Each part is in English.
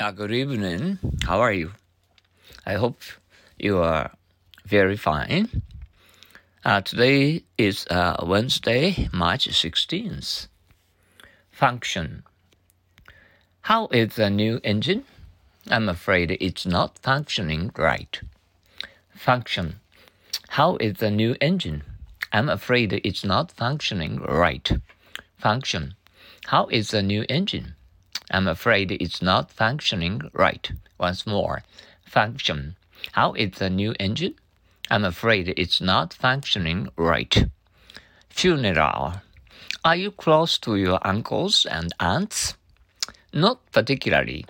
Uh, good evening. How are you? I hope you are very fine. Uh, today is uh, Wednesday, March 16th. Function. How is the new engine? I'm afraid it's not functioning right. Function. How is the new engine? I'm afraid it's not functioning right. Function. How is the new engine? I'm afraid it's not functioning right. Once more. Function. How is the new engine? I'm afraid it's not functioning right. Funeral. Are you close to your uncles and aunts? Not particularly.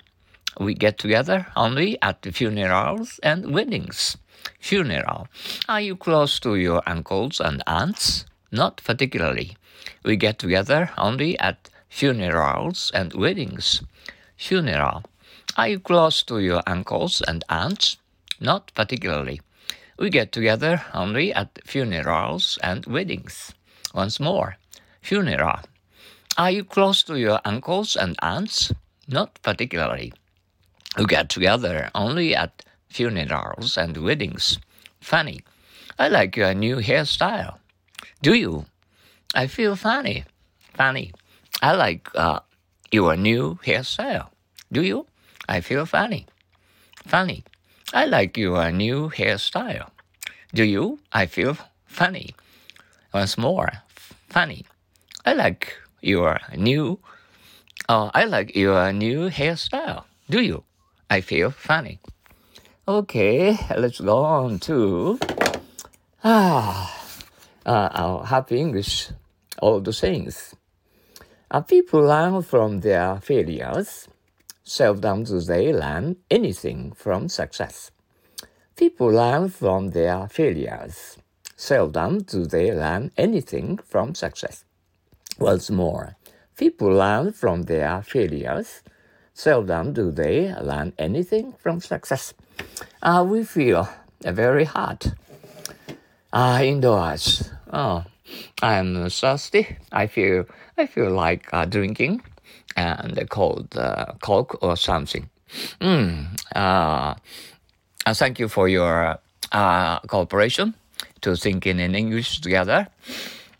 We get together only at funerals and weddings. Funeral. Are you close to your uncles and aunts? Not particularly. We get together only at funerals and weddings. Funeral. Are you close to your uncles and aunts? Not particularly. We get together only at funerals and weddings. Once more. Funeral. Are you close to your uncles and aunts? Not particularly. We get together only at funerals and weddings. Funny. I like your new hairstyle. Do you? I feel funny. Funny. I like uh, your new hairstyle. Do you? I feel funny. Funny. I like your new hairstyle. Do you? I feel funny. Once more. Funny. I like your new. Uh, I like your new hairstyle. Do you? I feel funny. Okay, let's go on to ah, uh, our happy English old sayings. People learn from their failures. Seldom do they learn anything from success. People learn from their failures. Seldom do they learn anything from success. Once more, people learn from their failures. Seldom do they learn anything from success. Uh, we feel very hot uh, indoors. Oh, I'm thirsty. I feel I feel like uh, drinking and cold uh, Coke or something. Mm, uh, thank you for your uh, cooperation to thinking in English together.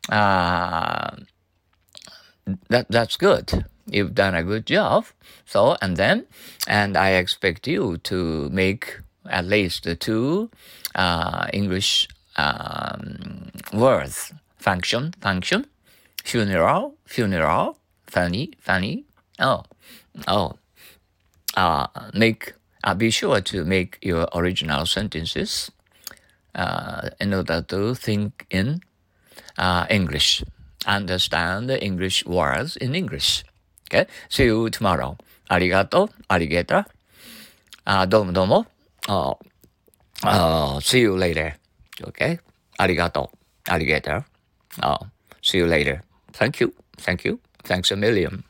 Uh, that that's good. You've done a good job. So and then, and I expect you to make at least two English um, words function, function, funeral, funeral, funny, funny. Oh, oh. Uh, make uh, be sure to make your original sentences uh, in order to think in uh, English, understand the English words in English. Okay, see you tomorrow. ありがとう、ありがとう。あどうもどうも。Uh, uh, see you later. Okay? ありがとう。ありがとう。 Uh, see you later. Thank you. Thank you. Thanks a million.